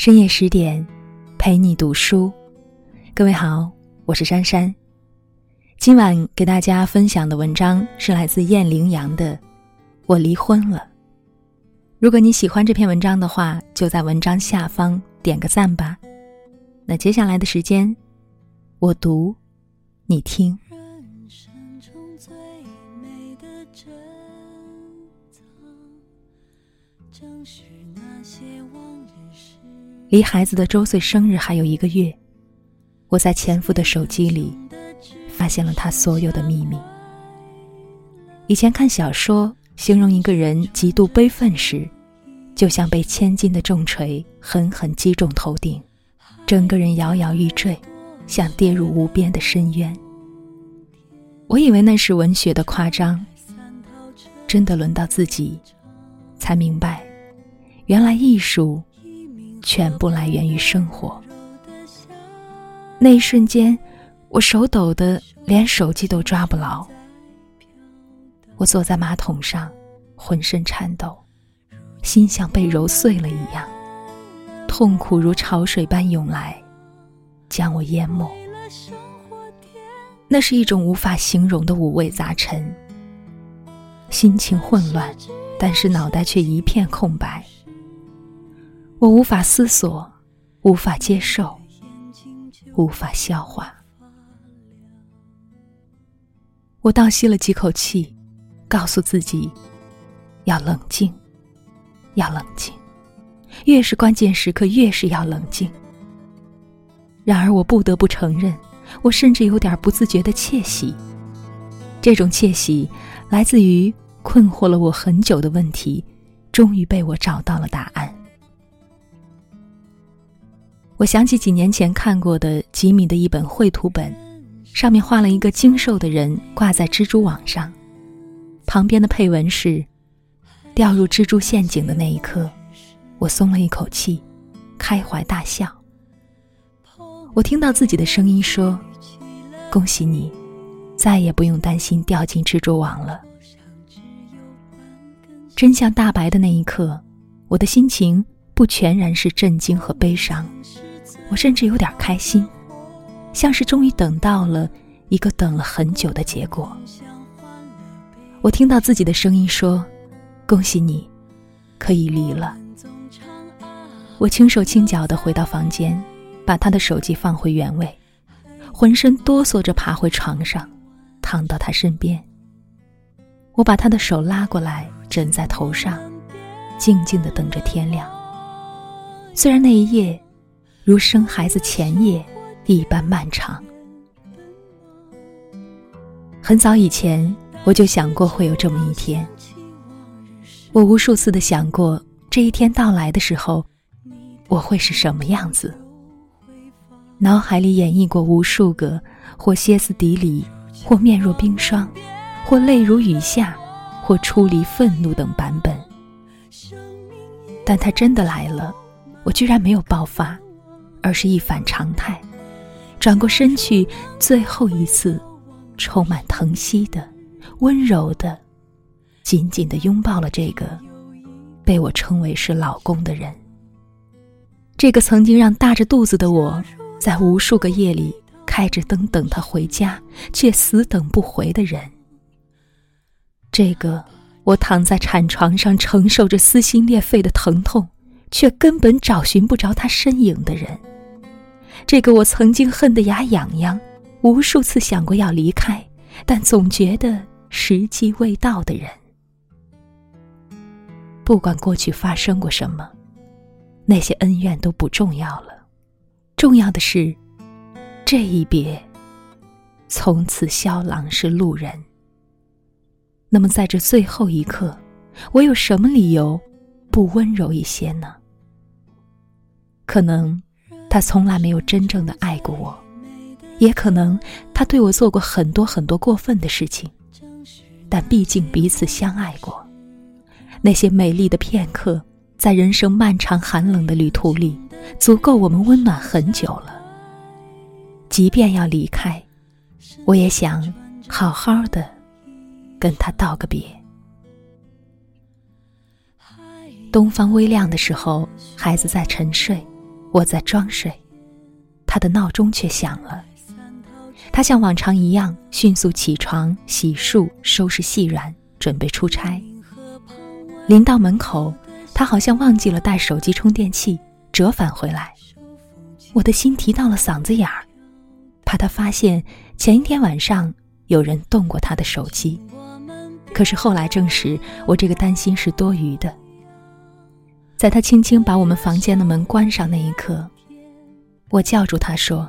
深夜十点，陪你读书。各位好，我是珊珊。今晚给大家分享的文章是来自燕羚羊的《我离婚了》。如果你喜欢这篇文章的话，就在文章下方点个赞吧。那接下来的时间，我读，你听。离孩子的周岁生日还有一个月，我在前夫的手机里发现了他所有的秘密。以前看小说，形容一个人极度悲愤时，就像被千斤的重锤狠狠击中头顶，整个人摇摇欲坠，像跌入无边的深渊。我以为那是文学的夸张，真的轮到自己，才明白，原来艺术。全部来源于生活。那一瞬间，我手抖的连手机都抓不牢。我坐在马桶上，浑身颤抖，心像被揉碎了一样，痛苦如潮水般涌来，将我淹没。那是一种无法形容的五味杂陈，心情混乱，但是脑袋却一片空白。我无法思索，无法接受，无法消化。我倒吸了几口气，告诉自己要冷静，要冷静。越是关键时刻，越是要冷静。然而，我不得不承认，我甚至有点不自觉的窃喜。这种窃喜来自于困惑了我很久的问题，终于被我找到了答案。我想起几年前看过的吉米的一本绘图本，上面画了一个精瘦的人挂在蜘蛛网上，旁边的配文是：“掉入蜘蛛陷阱的那一刻，我松了一口气，开怀大笑。”我听到自己的声音说：“恭喜你，再也不用担心掉进蜘蛛网了。”真相大白的那一刻，我的心情不全然是震惊和悲伤。我甚至有点开心，像是终于等到了一个等了很久的结果。我听到自己的声音说：“恭喜你，可以离了。”我轻手轻脚的回到房间，把他的手机放回原位，浑身哆嗦着爬回床上，躺到他身边。我把他的手拉过来，枕在头上，静静的等着天亮。虽然那一夜。如生孩子前夜一般漫长。很早以前，我就想过会有这么一天。我无数次的想过，这一天到来的时候，我会是什么样子。脑海里演绎过无数个或歇斯底里，或面若冰霜，或泪如雨下，或出离愤怒等版本。但他真的来了，我居然没有爆发。而是一反常态，转过身去，最后一次，充满疼惜的、温柔的，紧紧的拥抱了这个被我称为是老公的人。这个曾经让大着肚子的我在无数个夜里开着灯等他回家，却死等不回的人。这个我躺在产床上承受着撕心裂肺的疼痛，却根本找寻不着他身影的人。这个我曾经恨得牙痒痒，无数次想过要离开，但总觉得时机未到的人。不管过去发生过什么，那些恩怨都不重要了，重要的是，这一别，从此萧郎是路人。那么在这最后一刻，我有什么理由不温柔一些呢？可能。他从来没有真正的爱过我，也可能他对我做过很多很多过分的事情，但毕竟彼此相爱过。那些美丽的片刻，在人生漫长寒冷的旅途里，足够我们温暖很久了。即便要离开，我也想好好的跟他道个别。东方微亮的时候，孩子在沉睡。我在装睡，他的闹钟却响了。他像往常一样迅速起床、洗漱、收拾细软，准备出差。临到门口，他好像忘记了带手机充电器，折返回来。我的心提到了嗓子眼儿，怕他发现前一天晚上有人动过他的手机。可是后来证实，我这个担心是多余的。在他轻轻把我们房间的门关上那一刻，我叫住他说：“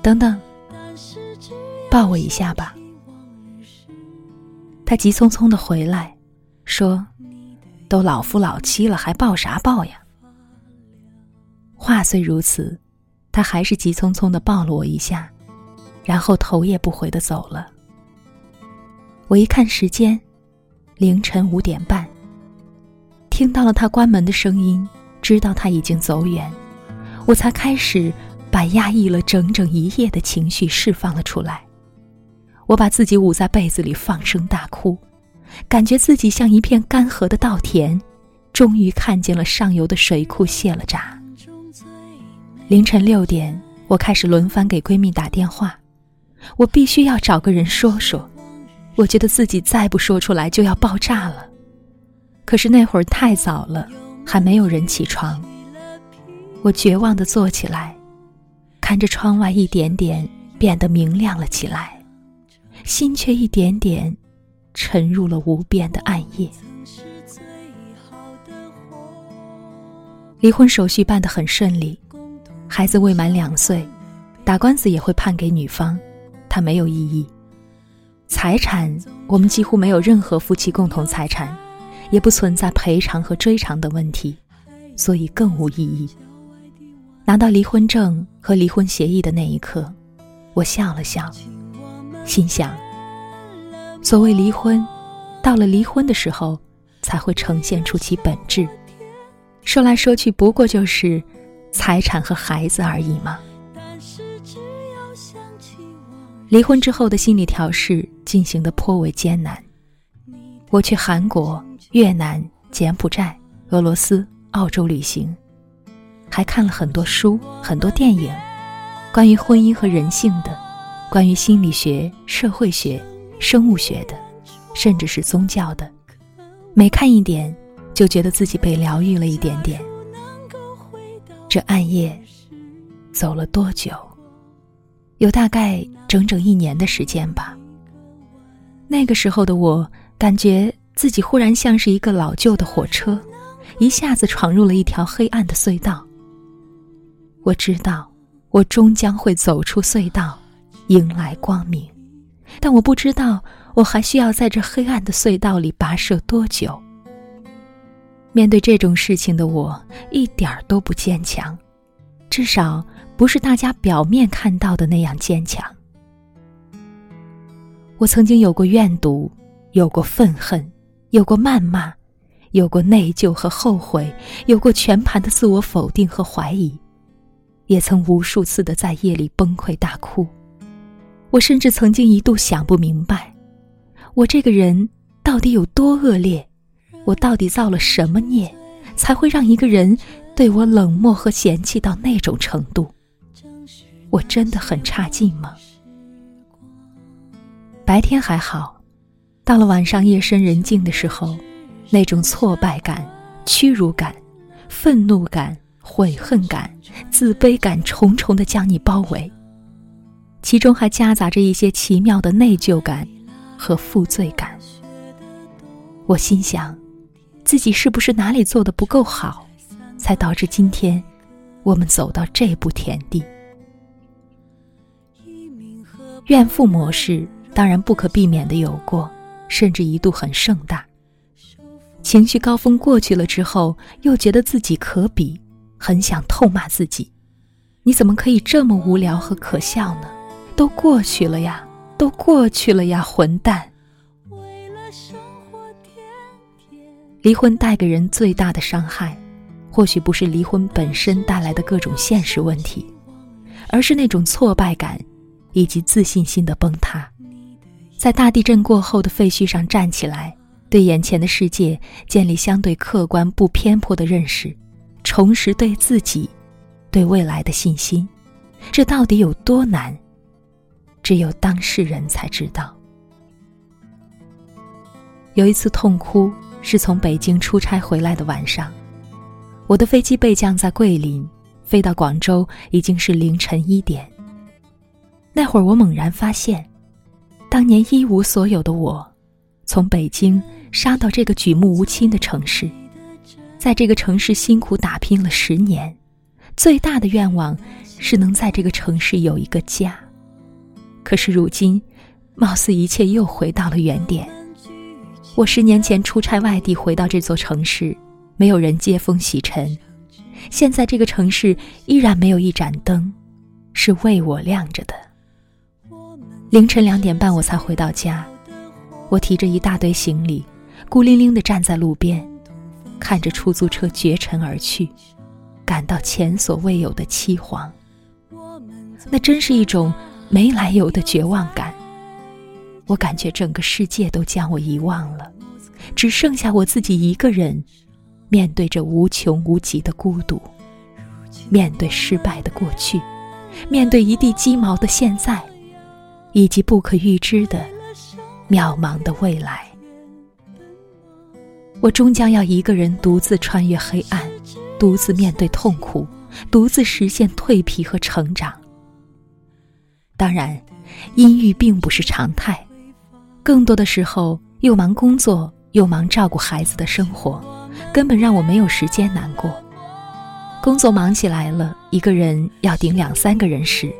等等，抱我一下吧。”他急匆匆的回来，说：“都老夫老妻了，还抱啥抱呀？”话虽如此，他还是急匆匆的抱了我一下，然后头也不回的走了。我一看时间，凌晨五点半。听到了他关门的声音，知道他已经走远，我才开始把压抑了整整一夜的情绪释放了出来。我把自己捂在被子里放声大哭，感觉自己像一片干涸的稻田，终于看见了上游的水库泄了闸。凌晨六点，我开始轮番给闺蜜打电话，我必须要找个人说说。我觉得自己再不说出来就要爆炸了，可是那会儿太早了，还没有人起床。我绝望地坐起来，看着窗外一点点变得明亮了起来，心却一点点沉入了无边的暗夜。离婚手续办得很顺利，孩子未满两岁，打官司也会判给女方，他没有异议。财产，我们几乎没有任何夫妻共同财产，也不存在赔偿和追偿的问题，所以更无意义。拿到离婚证和离婚协议的那一刻，我笑了笑，心想：所谓离婚，到了离婚的时候，才会呈现出其本质。说来说去，不过就是财产和孩子而已嘛。离婚之后的心理调试进行的颇为艰难。我去韩国、越南、柬埔寨、俄罗斯、澳洲旅行，还看了很多书、很多电影，关于婚姻和人性的，关于心理学、社会学、生物学的，甚至是宗教的。每看一点，就觉得自己被疗愈了一点点。这暗夜，走了多久？有大概整整一年的时间吧。那个时候的我，感觉自己忽然像是一个老旧的火车，一下子闯入了一条黑暗的隧道。我知道，我终将会走出隧道，迎来光明，但我不知道我还需要在这黑暗的隧道里跋涉多久。面对这种事情的我，一点儿都不坚强，至少。不是大家表面看到的那样坚强。我曾经有过怨毒，有过愤恨，有过谩骂，有过内疚和后悔，有过全盘的自我否定和怀疑，也曾无数次的在夜里崩溃大哭。我甚至曾经一度想不明白，我这个人到底有多恶劣，我到底造了什么孽，才会让一个人对我冷漠和嫌弃到那种程度？我真的很差劲吗？白天还好，到了晚上夜深人静的时候，那种挫败感、屈辱感、愤怒感、悔恨感、自卑感重重的将你包围，其中还夹杂着一些奇妙的内疚感和负罪感。我心想，自己是不是哪里做的不够好，才导致今天我们走到这步田地？怨妇模式当然不可避免的有过，甚至一度很盛大。情绪高峰过去了之后，又觉得自己可比，很想痛骂自己：“你怎么可以这么无聊和可笑呢？都过去了呀，都过去了呀，混蛋！”离婚带给人最大的伤害，或许不是离婚本身带来的各种现实问题，而是那种挫败感。以及自信心的崩塌，在大地震过后的废墟上站起来，对眼前的世界建立相对客观不偏颇的认识，重拾对自己、对未来的信心，这到底有多难？只有当事人才知道。有一次痛哭，是从北京出差回来的晚上，我的飞机备降在桂林，飞到广州已经是凌晨一点。那会儿我猛然发现，当年一无所有的我，从北京杀到这个举目无亲的城市。在这个城市辛苦打拼了十年，最大的愿望是能在这个城市有一个家。可是如今，貌似一切又回到了原点。我十年前出差外地回到这座城市，没有人接风洗尘。现在这个城市依然没有一盏灯，是为我亮着的。凌晨两点半我才回到家，我提着一大堆行李，孤零零地站在路边。看着出租车绝尘而去，感到前所未有的凄惶。那真是一种没来由的绝望感。我感觉整个世界都将我遗忘了，只剩下我自己一个人，面对着无穷无极的孤独，面对失败的过去，面对一地鸡毛的现在，以及不可预知的渺茫的未来。我终将要一个人独自穿越黑暗，独自面对痛苦，独自实现蜕皮和成长。当然，阴郁并不是常态，更多的时候又忙工作又忙照顾孩子的生活，根本让我没有时间难过。工作忙起来了，一个人要顶两三个人时，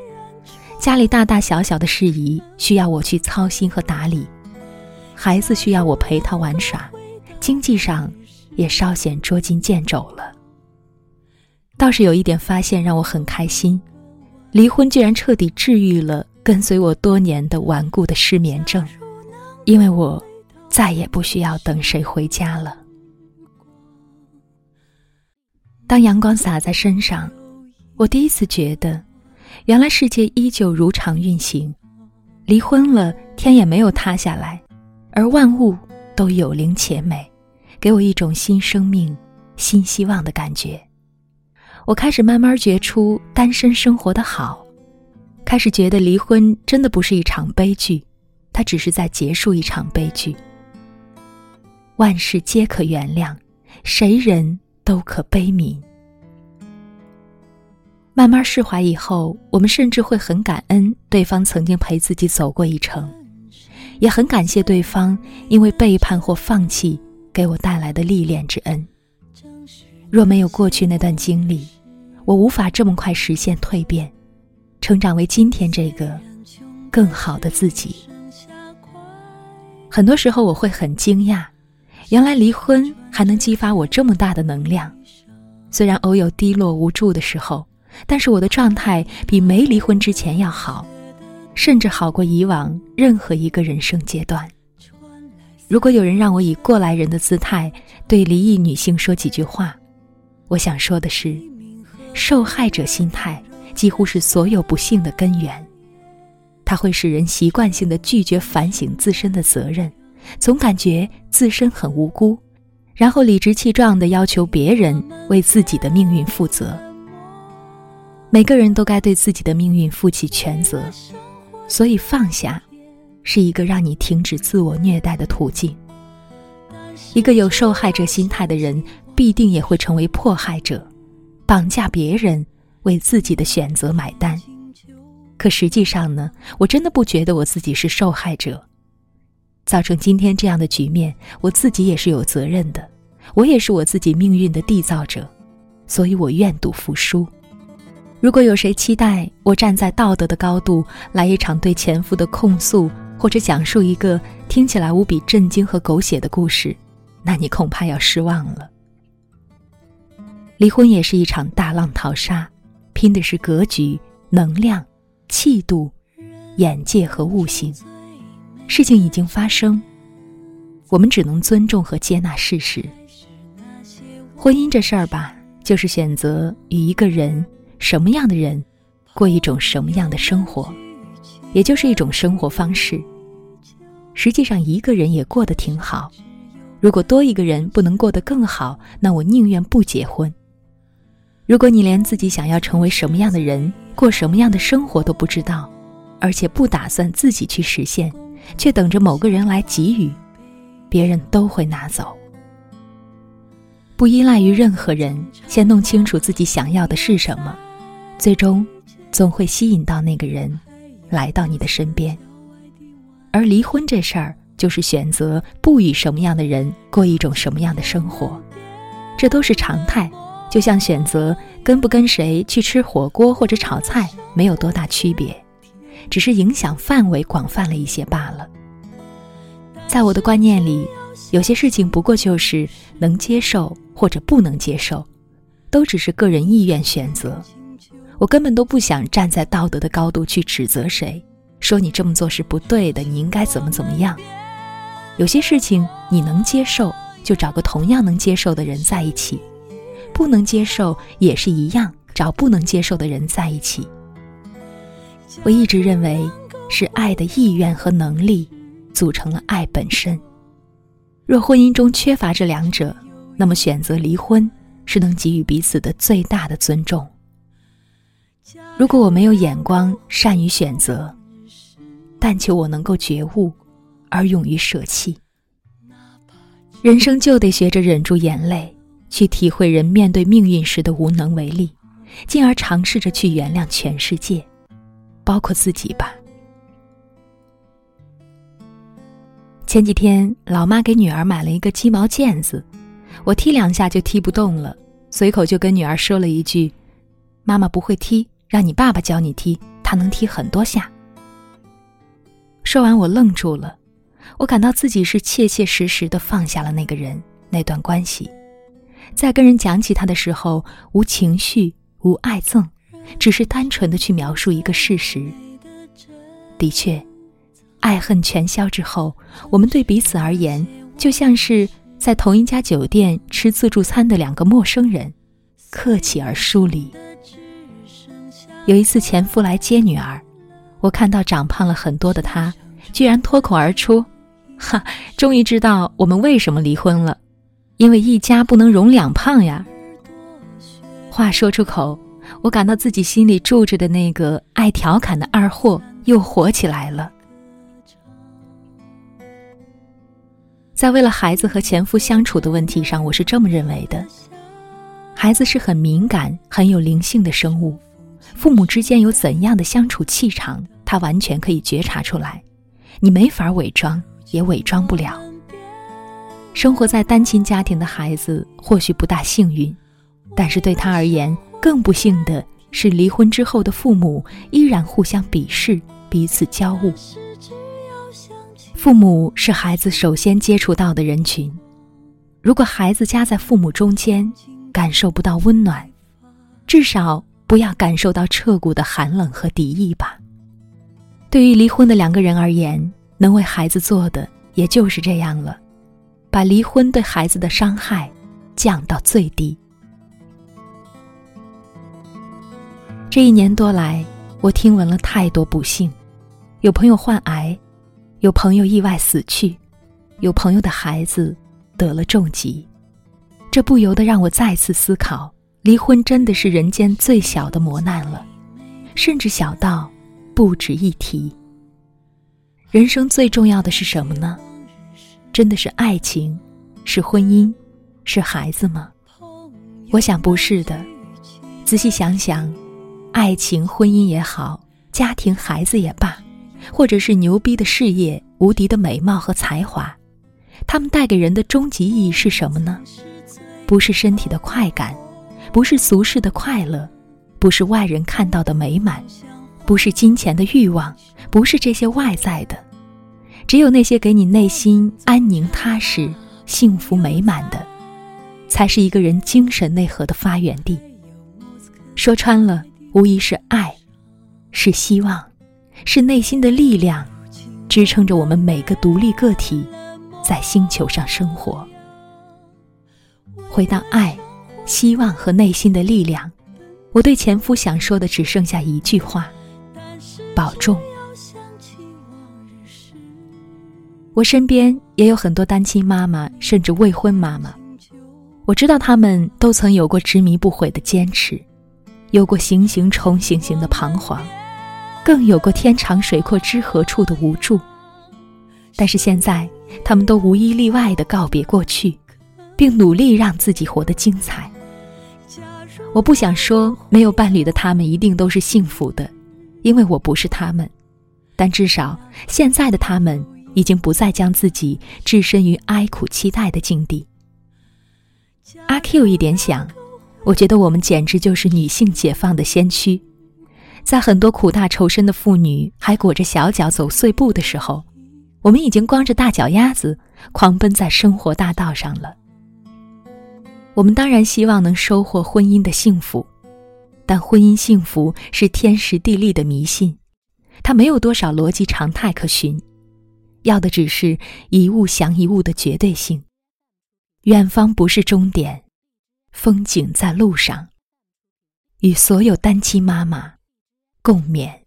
家里大大小小的事宜需要我去操心和打理，孩子需要我陪他玩耍。经济上也稍显捉襟见肘了。倒是有一点发现让我很开心，离婚居然彻底治愈了跟随我多年的顽固的失眠症，因为我再也不需要等谁回家了。当阳光洒在身上，我第一次觉得，原来世界依旧如常运行，离婚了天也没有塌下来，而万物都有灵且美。给我一种新生命、新希望的感觉。我开始慢慢觉出单身生活的好，开始觉得离婚真的不是一场悲剧，它只是在结束一场悲剧。万事皆可原谅，谁人都可悲悯。慢慢释怀以后，我们甚至会很感恩对方曾经陪自己走过一程，也很感谢对方因为背叛或放弃。给我带来的历练之恩。若没有过去那段经历，我无法这么快实现蜕变，成长为今天这个更好的自己。很多时候我会很惊讶，原来离婚还能激发我这么大的能量。虽然偶有低落无助的时候，但是我的状态比没离婚之前要好，甚至好过以往任何一个人生阶段。如果有人让我以过来人的姿态对离异女性说几句话，我想说的是，受害者心态几乎是所有不幸的根源。它会使人习惯性的拒绝反省自身的责任，总感觉自身很无辜，然后理直气壮的要求别人为自己的命运负责。每个人都该对自己的命运负起全责，所以放下。是一个让你停止自我虐待的途径。一个有受害者心态的人，必定也会成为迫害者，绑架别人为自己的选择买单。可实际上呢，我真的不觉得我自己是受害者。造成今天这样的局面，我自己也是有责任的。我也是我自己命运的缔造者，所以我愿赌服输。如果有谁期待我站在道德的高度来一场对前夫的控诉，或者讲述一个听起来无比震惊和狗血的故事，那你恐怕要失望了。离婚也是一场大浪淘沙，拼的是格局、能量、气度、眼界和悟性。事情已经发生，我们只能尊重和接纳事实。婚姻这事儿吧，就是选择与一个人，什么样的人，过一种什么样的生活，也就是一种生活方式。实际上，一个人也过得挺好。如果多一个人不能过得更好，那我宁愿不结婚。如果你连自己想要成为什么样的人、过什么样的生活都不知道，而且不打算自己去实现，却等着某个人来给予，别人都会拿走。不依赖于任何人，先弄清楚自己想要的是什么，最终总会吸引到那个人来到你的身边。而离婚这事儿，就是选择不与什么样的人过一种什么样的生活，这都是常态。就像选择跟不跟谁去吃火锅或者炒菜没有多大区别，只是影响范围广泛了一些罢了。在我的观念里，有些事情不过就是能接受或者不能接受，都只是个人意愿选择。我根本都不想站在道德的高度去指责谁，说你这么做是不对的，你应该怎么怎么样。有些事情你能接受，就找个同样能接受的人在一起。不能接受也是一样，找不能接受的人在一起。我一直认为，是爱的意愿和能力组成了爱本身。若婚姻中缺乏这两者，那么选择离婚是能给予彼此的最大的尊重。如果我没有眼光，善于选择，但求我能够觉悟，而勇于舍弃。人生就得学着忍住眼泪。去体会人面对命运时的无能为力，进而尝试着去原谅全世界，包括自己吧。前几天，老妈给女儿买了一个鸡毛毽子，我踢两下就踢不动了，随口就跟女儿说了一句：“妈妈不会踢，让你爸爸教你踢，他能踢很多下。”说完，我愣住了，我感到自己是切切实实的放下了那个人，那段关系。在跟人讲起他的时候，无情绪，无爱憎，只是单纯的去描述一个事实。的确，爱恨全消之后，我们对彼此而言，就像是在同一家酒店吃自助餐的两个陌生人，客气而疏离。有一次，前夫来接女儿，我看到长胖了很多的他，居然脱口而出：“哈，终于知道我们为什么离婚了。”因为一家不能容两胖呀。话说出口，我感到自己心里住着的那个爱调侃的二货又活起来了。在为了孩子和前夫相处的问题上，我是这么认为的：孩子是很敏感、很有灵性的生物，父母之间有怎样的相处气场，他完全可以觉察出来，你没法伪装，也伪装不了。生活在单亲家庭的孩子或许不大幸运，但是对他而言，更不幸的是离婚之后的父母依然互相鄙视，彼此交恶。父母是孩子首先接触到的人群，如果孩子夹在父母中间，感受不到温暖，至少不要感受到彻骨的寒冷和敌意吧。对于离婚的两个人而言，能为孩子做的也就是这样了。把离婚对孩子的伤害降到最低。这一年多来，我听闻了太多不幸：有朋友患癌，有朋友意外死去，有朋友的孩子得了重疾。这不由得让我再次思考：离婚真的是人间最小的磨难了，甚至小到不值一提。人生最重要的是什么呢？真的是爱情，是婚姻，是孩子吗？我想不是的。仔细想想，爱情、婚姻也好，家庭、孩子也罢，或者是牛逼的事业、无敌的美貌和才华，他们带给人的终极意义是什么呢？不是身体的快感，不是俗世的快乐，不是外人看到的美满，不是金钱的欲望，不是这些外在的。只有那些给你内心安宁、踏实、幸福、美满的，才是一个人精神内核的发源地。说穿了，无疑是爱，是希望，是内心的力量，支撑着我们每个独立个体在星球上生活。回到爱、希望和内心的力量，我对前夫想说的只剩下一句话：保重。我身边也有很多单亲妈妈，甚至未婚妈妈。我知道他们都曾有过执迷不悔的坚持，有过行行重行行的彷徨，更有过天长水阔知何处的无助。但是现在，他们都无一例外的告别过去，并努力让自己活得精彩。我不想说没有伴侣的他们一定都是幸福的，因为我不是他们。但至少现在的他们已经不再将自己置身于哀苦期待的境地。阿 Q 一点想，我觉得我们简直就是女性解放的先驱。在很多苦大仇深的妇女还裹着小脚走碎步的时候，我们已经光着大脚丫子狂奔在生活大道上了。我们当然希望能收获婚姻的幸福，但婚姻幸福是天时地利的迷信，它没有多少逻辑常态可循，要的只是一物降一物的绝对性。远方不是终点，风景在路上。与所有单亲妈妈共勉。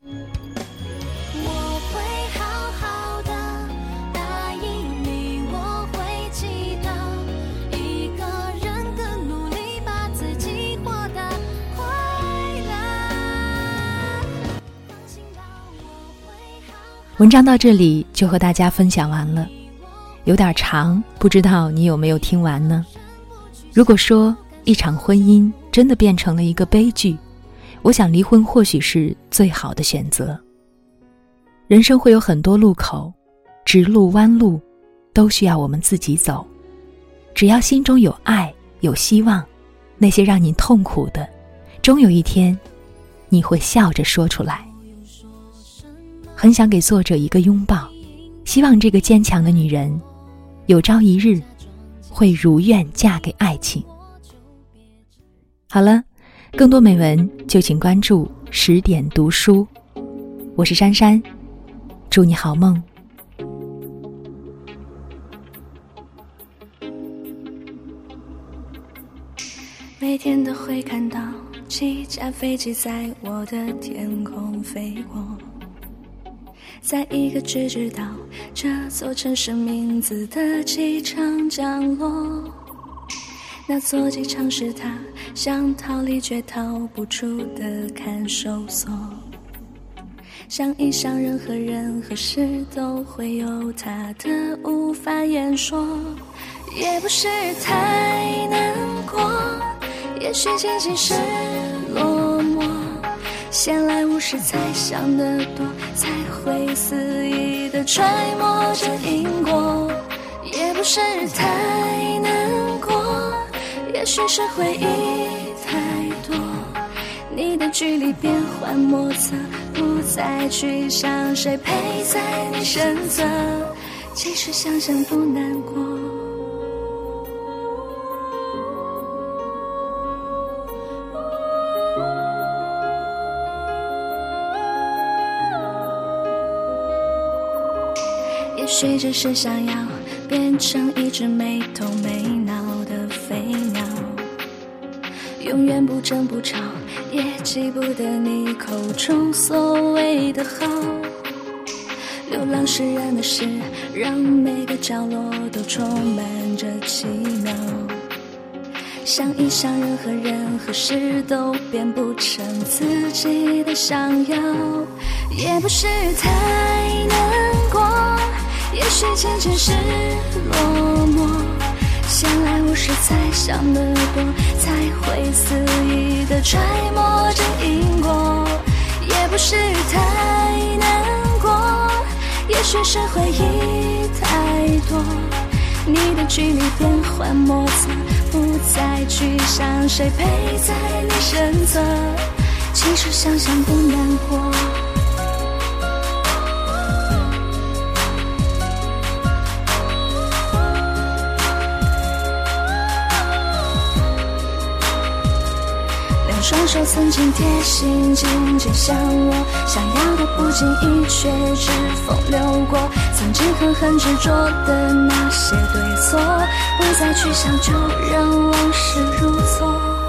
文章到这里就和大家分享完了，有点长，不知道你有没有听完呢？如果说一场婚姻真的变成了一个悲剧，我想离婚或许是最好的选择。人生会有很多路口，直路弯路，都需要我们自己走。只要心中有爱，有希望，那些让你痛苦的，终有一天，你会笑着说出来。很想给作者一个拥抱，希望这个坚强的女人，有朝一日会如愿嫁给爱情。好了，更多美文就请关注十点读书，我是珊珊，祝你好梦。每天都会看到几架飞机在我的天空飞过。在一个只知道这座城市名字的机场降落，那座机场是他想逃离却逃不出的看守所。想一想，任何人和事都会有他的无法言说，也不是太难过，也许仅仅是落。闲来无事，才想得多，才会肆意的揣摩着因果，也不是太难过，也许是回忆太多，你的距离变幻莫测，不再去想谁陪在你身侧，其实想想不难过。也许只是想要变成一只没头没脑的飞鸟，永远不争不吵，也记不得你口中所谓的好。流浪释然的事，让每个角落都充满着奇妙。想一想，任何人和事都变不成自己的想要，也不是太难过。也许仅仅是落寞，闲来无事才想得多，才会肆意的揣摩着因果。也不是太难过，也许是回忆太多，你的距离变幻莫测，不再去想谁陪在你身侧，其实想想不难过。我曾经贴心，紧紧相握，想要的不经意，却指缝流过。曾经狠狠执着的那些对错，不再去想，就让往事如昨。